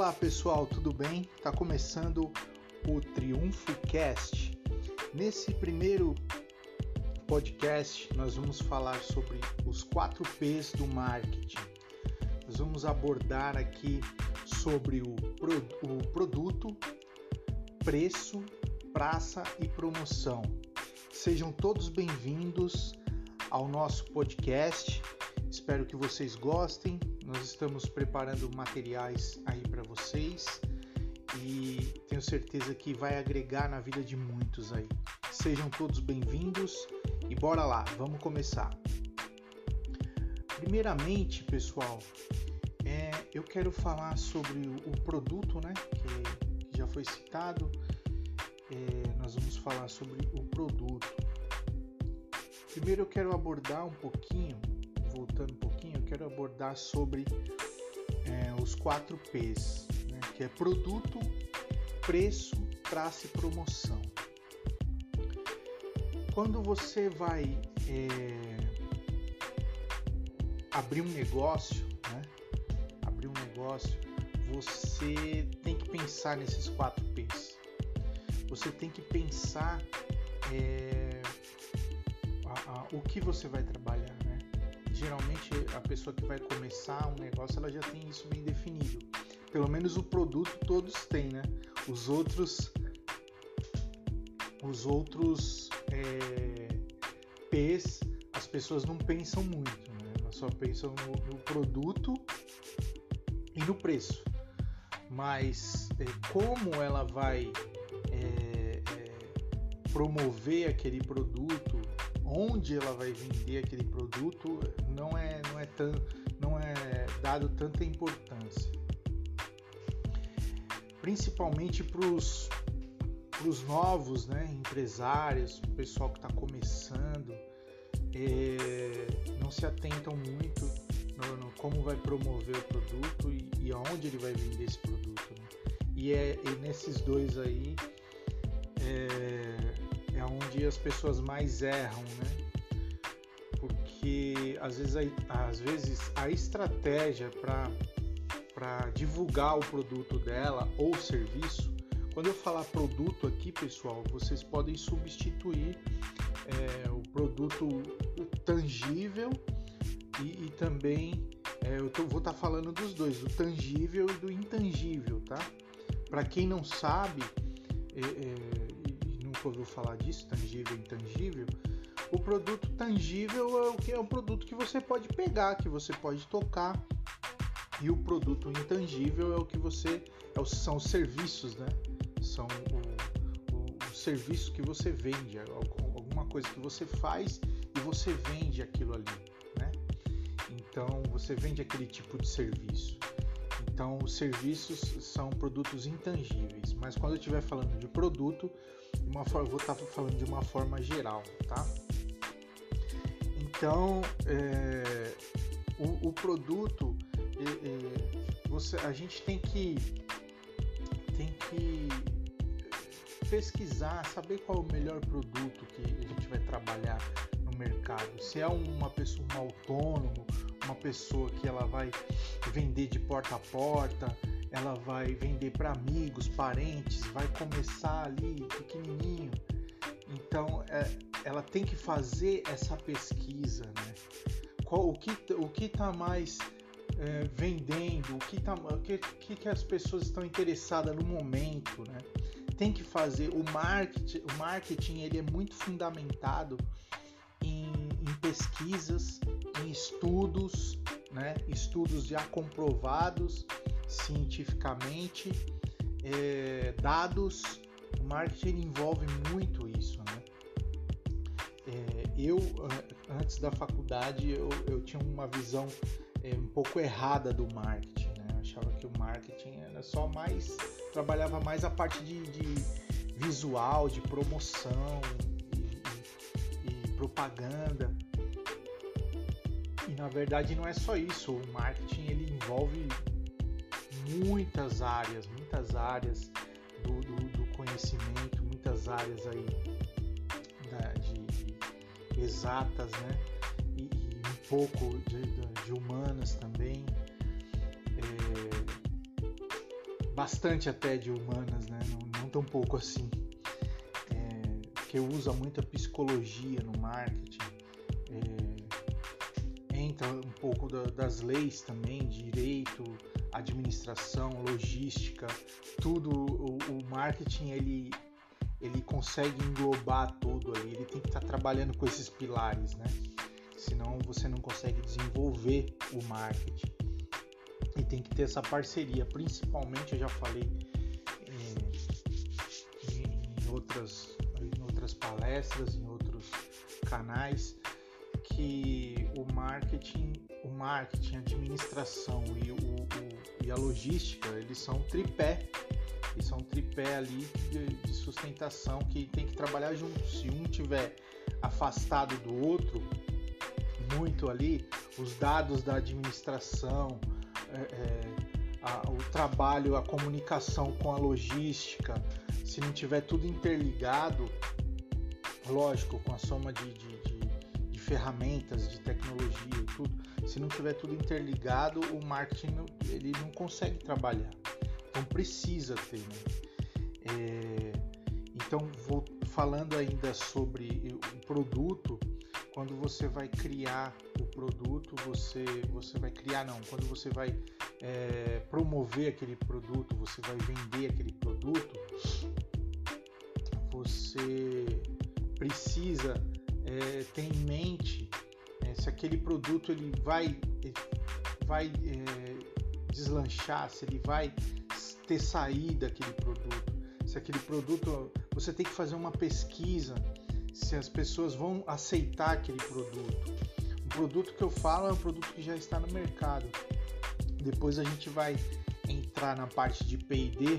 Olá pessoal, tudo bem? Está começando o Triunfo Cast. Nesse primeiro podcast, nós vamos falar sobre os quatro P's do marketing. Nós vamos abordar aqui sobre o, pro, o produto, preço, praça e promoção. Sejam todos bem-vindos ao nosso podcast. Espero que vocês gostem. Nós estamos preparando materiais aí para vocês e tenho certeza que vai agregar na vida de muitos aí. Sejam todos bem-vindos e bora lá, vamos começar. Primeiramente, pessoal, é, eu quero falar sobre o, produto, né, que, que, já foi citado. É, nós vamos falar sobre o produto. Primeiro, eu quero abordar um pouquinho voltando um pouquinho, quero abordar sobre é, os quatro P's, né, que é produto, preço, praça e promoção. Quando você vai é, abrir um negócio, né, abrir um negócio, você tem que pensar nesses quatro P's. Você tem que pensar é, a, a, o que você vai trabalhar geralmente a pessoa que vai começar um negócio ela já tem isso bem definido. Pelo menos o produto todos têm, né? Os outros os outros é, P's as pessoas não pensam muito, né? Elas só pensam no, no produto e no preço. Mas é, como ela vai é, é promover aquele produto, onde ela vai vender aquele produto não é não é tão não é dado tanta importância principalmente para os novos né empresários o pessoal que está começando é, não se atentam muito no, no, como vai promover o produto e, e aonde ele vai vender esse produto né? e é e nesses dois aí é, é onde as pessoas mais erram, né? Porque às vezes a, às vezes a estratégia para divulgar o produto dela ou serviço, quando eu falar produto aqui, pessoal, vocês podem substituir é, o produto tangível e, e também é, eu tô, vou estar tá falando dos dois, do tangível e do intangível, tá? Para quem não sabe, é, é nunca ouviu falar disso, tangível e intangível, o produto tangível é o que é o produto que você pode pegar, que você pode tocar, e o produto intangível é o que você é, são os serviços, né? São o, o, o serviço que você vende, alguma coisa que você faz e você vende aquilo ali, né? Então você vende aquele tipo de serviço. Então, os serviços são produtos intangíveis, mas quando eu estiver falando de produto, uma forma, vou estar falando de uma forma geral, tá? Então, é, o, o, produto, é, você, a gente tem que tem que pesquisar, saber qual é o melhor produto que a gente vai trabalhar no mercado. Se é uma pessoa, um autônomo, uma pessoa que ela vai vender de porta a porta, ela vai vender para amigos, parentes, vai começar ali pequenininho. Então, é, ela tem que fazer essa pesquisa, né? Qual, o que o que está mais é, vendendo, o que, tá, o que, que as pessoas estão interessadas no momento, né? Tem que fazer o marketing, o marketing ele é muito fundamentado em, em pesquisas, em estudos, né? Estudos já comprovados cientificamente, é, dados, o marketing envolve muito isso, né? É, eu, antes da faculdade, eu, eu tinha uma visão é, um pouco errada do marketing, né? Eu achava que o marketing era só mais, trabalhava mais a parte de, de visual, de promoção e, e, e propaganda. E na verdade não é só isso, o marketing ele envolve muitas áreas, muitas áreas do, do, do conhecimento, muitas áreas aí da, de, exatas, né? E, e um pouco de, de, humanas também. É, bastante até de humanas, né? Não, não tão pouco assim. É, que usa muita psicologia no marketing. É, entra um pouco da, das leis também, direito, administração, logística, tudo. O, o marketing ele ele consegue englobar tudo aí. Ele tem que estar tá trabalhando com esses pilares, né? Senão você não consegue desenvolver o marketing e tem que ter essa parceria. Principalmente, eu já falei em, em, outras, em outras palestras, em outros canais, que o marketing, o marketing, a administração e, o, o a logística, eles são um tripé. Eles são um tripé ali de, de sustentação que tem que trabalhar junto. Se um tiver afastado do outro, muito ali, os dados da administração, é, é, a, o trabalho, a comunicação com a logística, se não tiver tudo interligado, lógico, com a soma de, de ferramentas, de tecnologia tudo, se não tiver tudo interligado, o marketing ele não consegue trabalhar. Então precisa ter. Né? É, então, vou falando ainda sobre o produto, quando você vai criar o produto, você, você vai criar, não, quando você vai é, promover aquele produto, você vai vender aquele produto, você precisa é, ter em mente é, se aquele produto ele vai, vai é, deslanchar, se ele vai ter saída aquele produto, se aquele produto você tem que fazer uma pesquisa se as pessoas vão aceitar aquele produto. O produto que eu falo é um produto que já está no mercado. Depois a gente vai entrar na parte de P&D,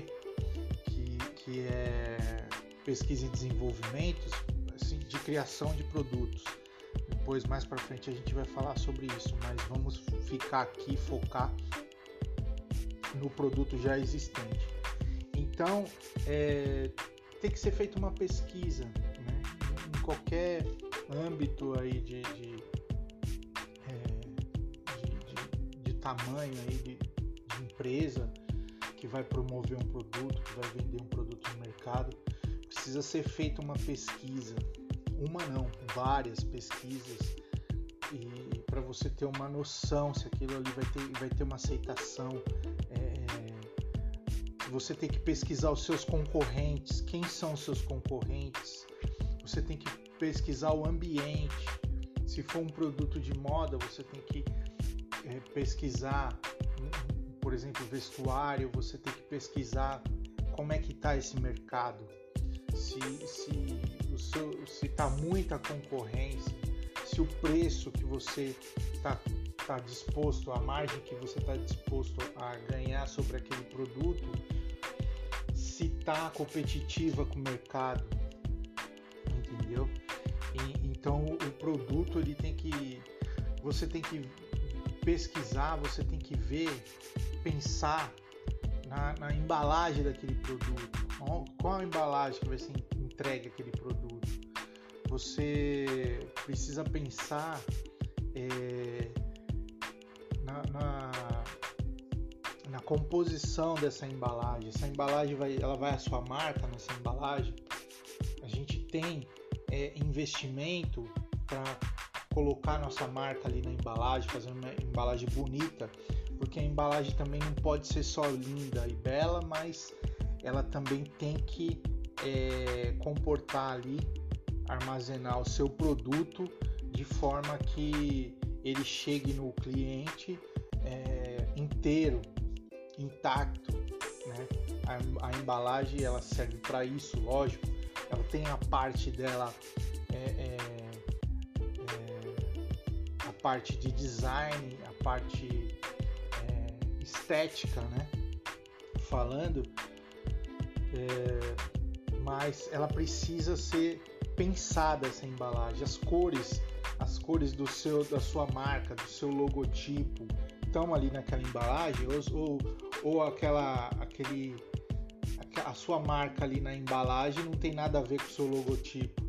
que, que é pesquisa e desenvolvimento, assim, de criação de produtos. Depois, mais para frente, a gente vai falar sobre isso, mas vamos ficar aqui, focar no produto já existente. Então, é, tem que ser feita uma pesquisa, qualquer âmbito aí de, de, é, de, de, de tamanho aí de, de empresa que vai promover um produto, que vai vender um produto no mercado, precisa ser feita uma pesquisa, uma não, várias pesquisas e para você ter uma noção se aquilo ali vai ter, vai ter uma aceitação. É, você tem que pesquisar os seus concorrentes, quem são os seus concorrentes, você tem que pesquisar o ambiente. Se for um produto de moda, você tem que é, pesquisar, por exemplo, vestuário, você tem que pesquisar como é que está esse mercado. Se se está muita concorrência, se o preço que você está tá disposto, a margem que você está disposto a ganhar sobre aquele produto, se está competitiva com o mercado, entendeu? E, então o produto ele tem que você tem que pesquisar, você tem que ver, pensar na, na embalagem daquele produto. Qual, a embalagem que vai ser entregue aquele produto? Você precisa pensar é, na, na, na, composição dessa embalagem. Essa embalagem vai, ela vai a sua marca nessa embalagem. A gente tem é, investimento para colocar nossa marca ali na embalagem, fazer uma embalagem bonita, porque a embalagem também não pode ser só linda e bela, mas ela também tem que é, comportar ali, armazenar o seu produto de forma que ele chegue no cliente é, inteiro, intacto. Né? A, a embalagem ela serve para isso, lógico, ela tem a parte dela, é, é, é, a parte de design, a parte estética, né? Falando, é, mas ela precisa ser pensada essa embalagem, as cores, as cores do seu, da sua marca, do seu logotipo estão ali naquela embalagem ou, ou, ou aquela, aquele a sua marca ali na embalagem não tem nada a ver com o seu logotipo.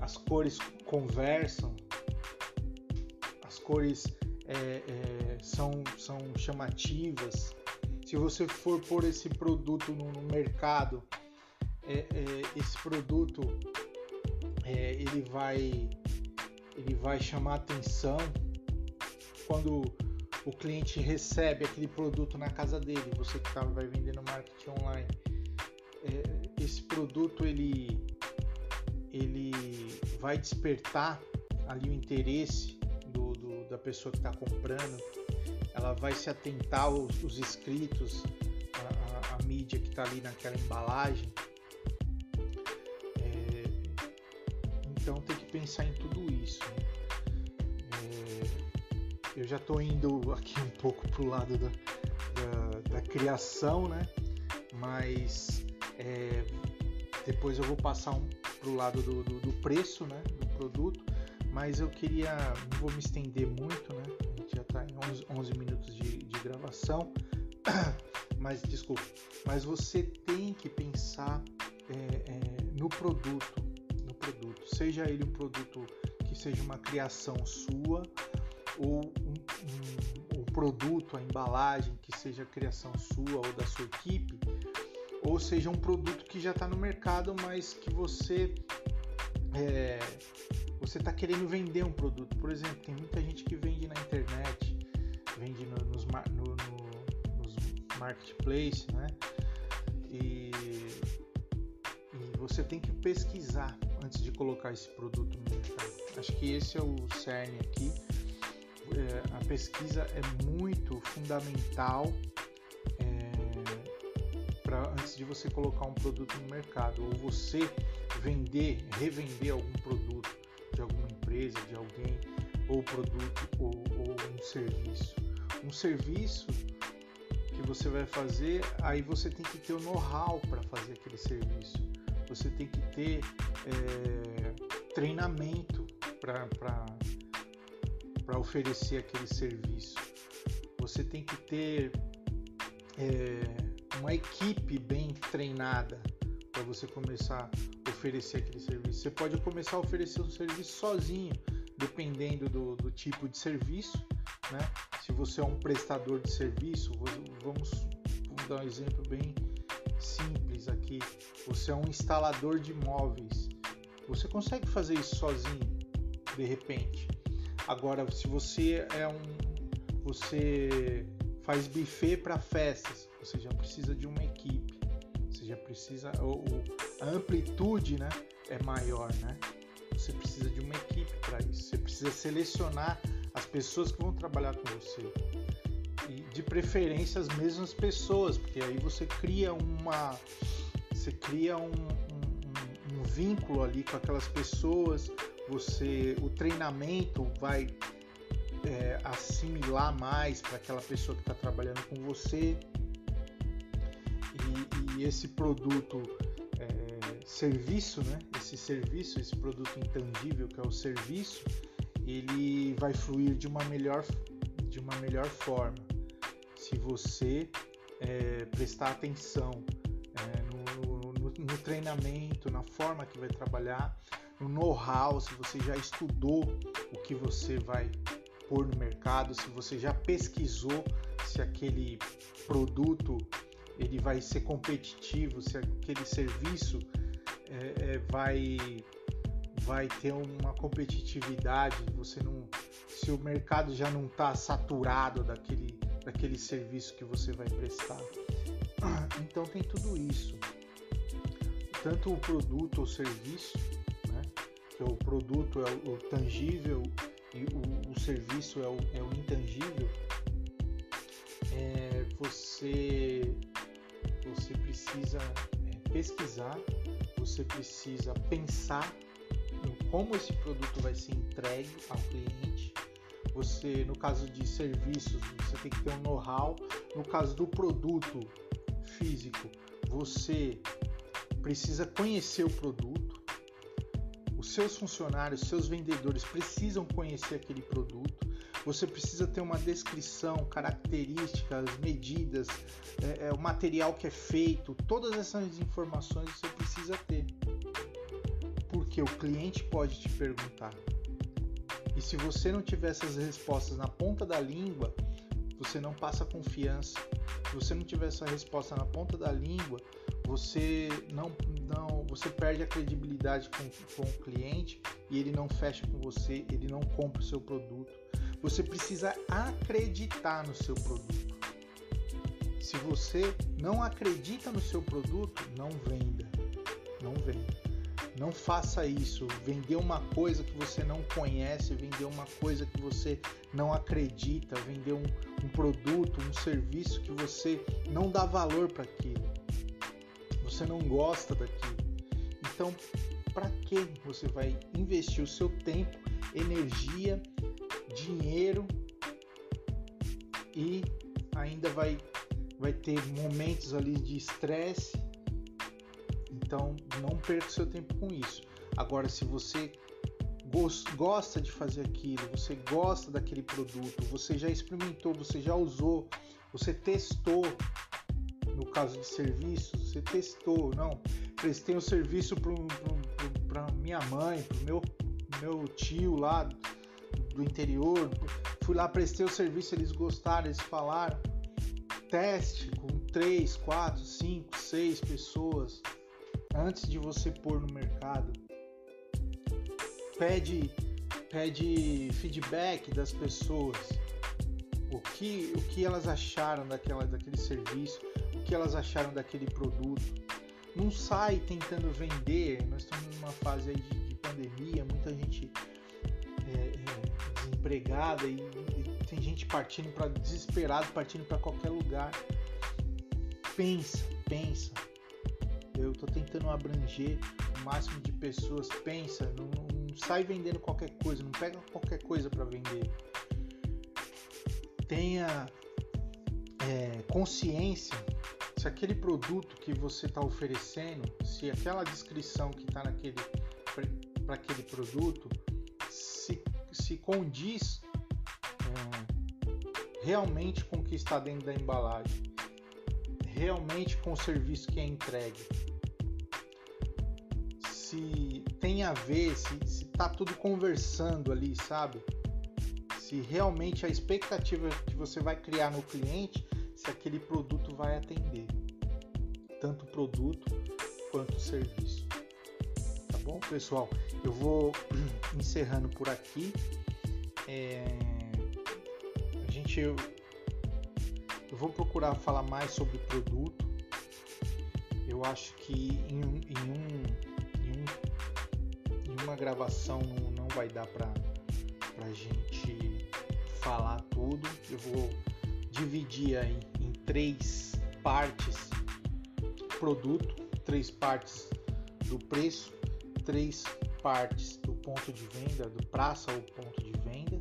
As cores conversam, as cores é, é, são, são chamativas. Se você for pôr esse produto no, mercado, é, é, esse produto é, ele vai ele vai chamar atenção quando o cliente recebe aquele produto na casa dele. Você que tá, vai vender no marketing online, é, esse produto ele ele vai despertar ali o interesse da pessoa que está comprando ela vai se atentar aos, aos escritos, a, a, a, mídia que está ali naquela embalagem. É, então tem que pensar em tudo isso. Né? É, eu já estou indo aqui um pouco para o lado da, da, da, criação, né? mas é, depois eu vou passar um, para o lado do, do, do preço né? do produto mas eu queria, não vou me estender muito, né? está em 11, 11 minutos de, de, gravação, mas desculpa, mas você tem que pensar é, é, no produto, no produto, seja ele um produto que seja uma criação sua ou um, um, um produto, a embalagem que seja criação sua ou da sua equipe, ou seja um produto que já está no mercado, mas que você é, você está querendo vender um produto. Por exemplo, tem muita gente que vende na internet, vende no, nos, no, no, nos marketplace, né? E, e, você tem que pesquisar antes de colocar esse produto no mercado. Acho que esse é o cerne aqui. É, a pesquisa é muito fundamental é, antes de você colocar um produto no mercado ou você vender, revender algum produto empresa, de alguém, ou produto ou, ou um serviço. Um serviço que você vai fazer, aí você tem que ter o know-how para fazer aquele serviço. Você tem que ter é, treinamento para oferecer aquele serviço. Você tem que ter é, uma equipe bem treinada para você começar oferecer aquele serviço. Você pode começar a oferecer um serviço sozinho, dependendo do, do tipo de serviço. Né? Se você é um prestador de serviço, vamos, vamos dar um exemplo bem simples aqui. Você é um instalador de móveis. Você consegue fazer isso sozinho, de repente. Agora, se você é um você faz buffet para festas, você já precisa de uma equipe já precisa a amplitude, né, é maior, né? Você precisa de uma equipe para isso. Você precisa selecionar as pessoas que vão trabalhar com você e de preferência as mesmas pessoas, porque aí você cria uma você cria um, um, um vínculo ali com aquelas pessoas. Você o treinamento vai é, assimilar mais para aquela pessoa que está trabalhando com você e, esse produto é, serviço, né? Esse serviço, esse produto intangível que é o serviço, ele vai fluir de uma melhor, de uma melhor forma se você é, prestar atenção é, no, no, no treinamento, na forma que vai trabalhar, no know-how, se você já estudou o que você vai pôr no mercado, se você já pesquisou se aquele produto ele vai ser competitivo, se aquele serviço é, é, vai vai ter uma competitividade, você não se o mercado já não está saturado daquele daquele serviço que você vai prestar. Então tem tudo isso, tanto o produto ou serviço, né? que o produto é o, tangível e o, o serviço é o, é o intangível. É, você você precisa é, pesquisar, você precisa pensar em como esse produto vai ser entregue ao cliente. Você, no caso de serviços, você tem que ter um know-how. No caso do produto físico, você precisa conhecer o produto. Os seus funcionários, seus vendedores precisam conhecer aquele produto você precisa ter uma descrição, características, medidas, é, é, o material que é feito, todas essas informações você precisa ter. Porque o cliente pode te perguntar. E se você não tiver essas respostas na ponta da língua, você não passa confiança. Se você não tiver essa resposta na ponta da língua, você não, não você perde a credibilidade com, com o cliente e ele não fecha com você, ele não compra o seu produto. Você precisa acreditar no seu produto. Se você não acredita no seu produto, não venda. Não venda. Não faça isso. Vender uma coisa que você não conhece, vender uma coisa que você não acredita, vender um, um produto, um serviço que você não dá valor para aquilo. Você não gosta daquilo. Então, para que você vai investir o seu tempo, energia, dinheiro e ainda vai vai ter momentos ali de estresse então, não perca seu tempo com isso. Agora, se você gosta de fazer aquilo, você gosta daquele produto, você já experimentou, você já usou, você testou, no caso de serviço, você testou, não, prestei um serviço para minha mãe, para meu, meu tio lá do interior, fui lá, prestei o serviço, eles gostaram, eles falaram, teste com 3, 4, 5, 6 pessoas, antes de você pôr no mercado. Pede, pede feedback das pessoas. O que, o que elas acharam daquela, daquele serviço, o que elas acharam daquele produto. Não sai tentando vender. Nós estamos numa fase de, de, pandemia, muita gente desempregada e, e tem gente partindo para desesperado, partindo para qualquer lugar. Pensa, pensa eu estou tentando abranger o máximo de pessoas. Pensa, não, não sai vendendo qualquer coisa, não pega qualquer coisa para vender. Tenha é, consciência se aquele produto que você está oferecendo, se aquela descrição que está naquele para aquele produto se, condiz é, realmente com o que está dentro da embalagem, realmente com o serviço que é entregue se tem a ver, se, se tá tudo conversando ali, sabe? Se realmente a expectativa que você vai criar no cliente, se aquele produto vai atender. Tanto produto quanto serviço. Bom, pessoal? Eu vou encerrando por aqui. É... A gente. Eu, vou procurar falar mais sobre o produto. Eu acho que em, em um uma gravação não vai dar para a gente falar tudo. Eu vou dividir aí em três partes produto, três partes do preço, três partes do ponto de venda, do praça ao ponto de venda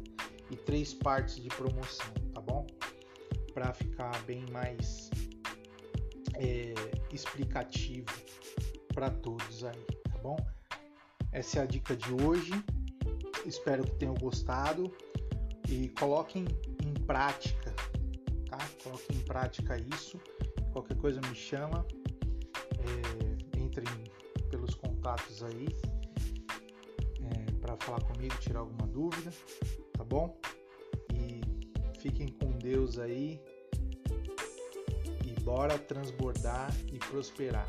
e três partes de promoção, tá bom? Para ficar bem mais é, explicativo para todos aí, tá bom? Essa é a dica de hoje. Espero que tenham gostado e coloquem em prática, tá? Coloquem em prática isso. Qualquer coisa me chama. É, entrem pelos contatos aí é, para falar comigo, tirar alguma dúvida, tá bom? E fiquem com Deus aí e bora transbordar e prosperar.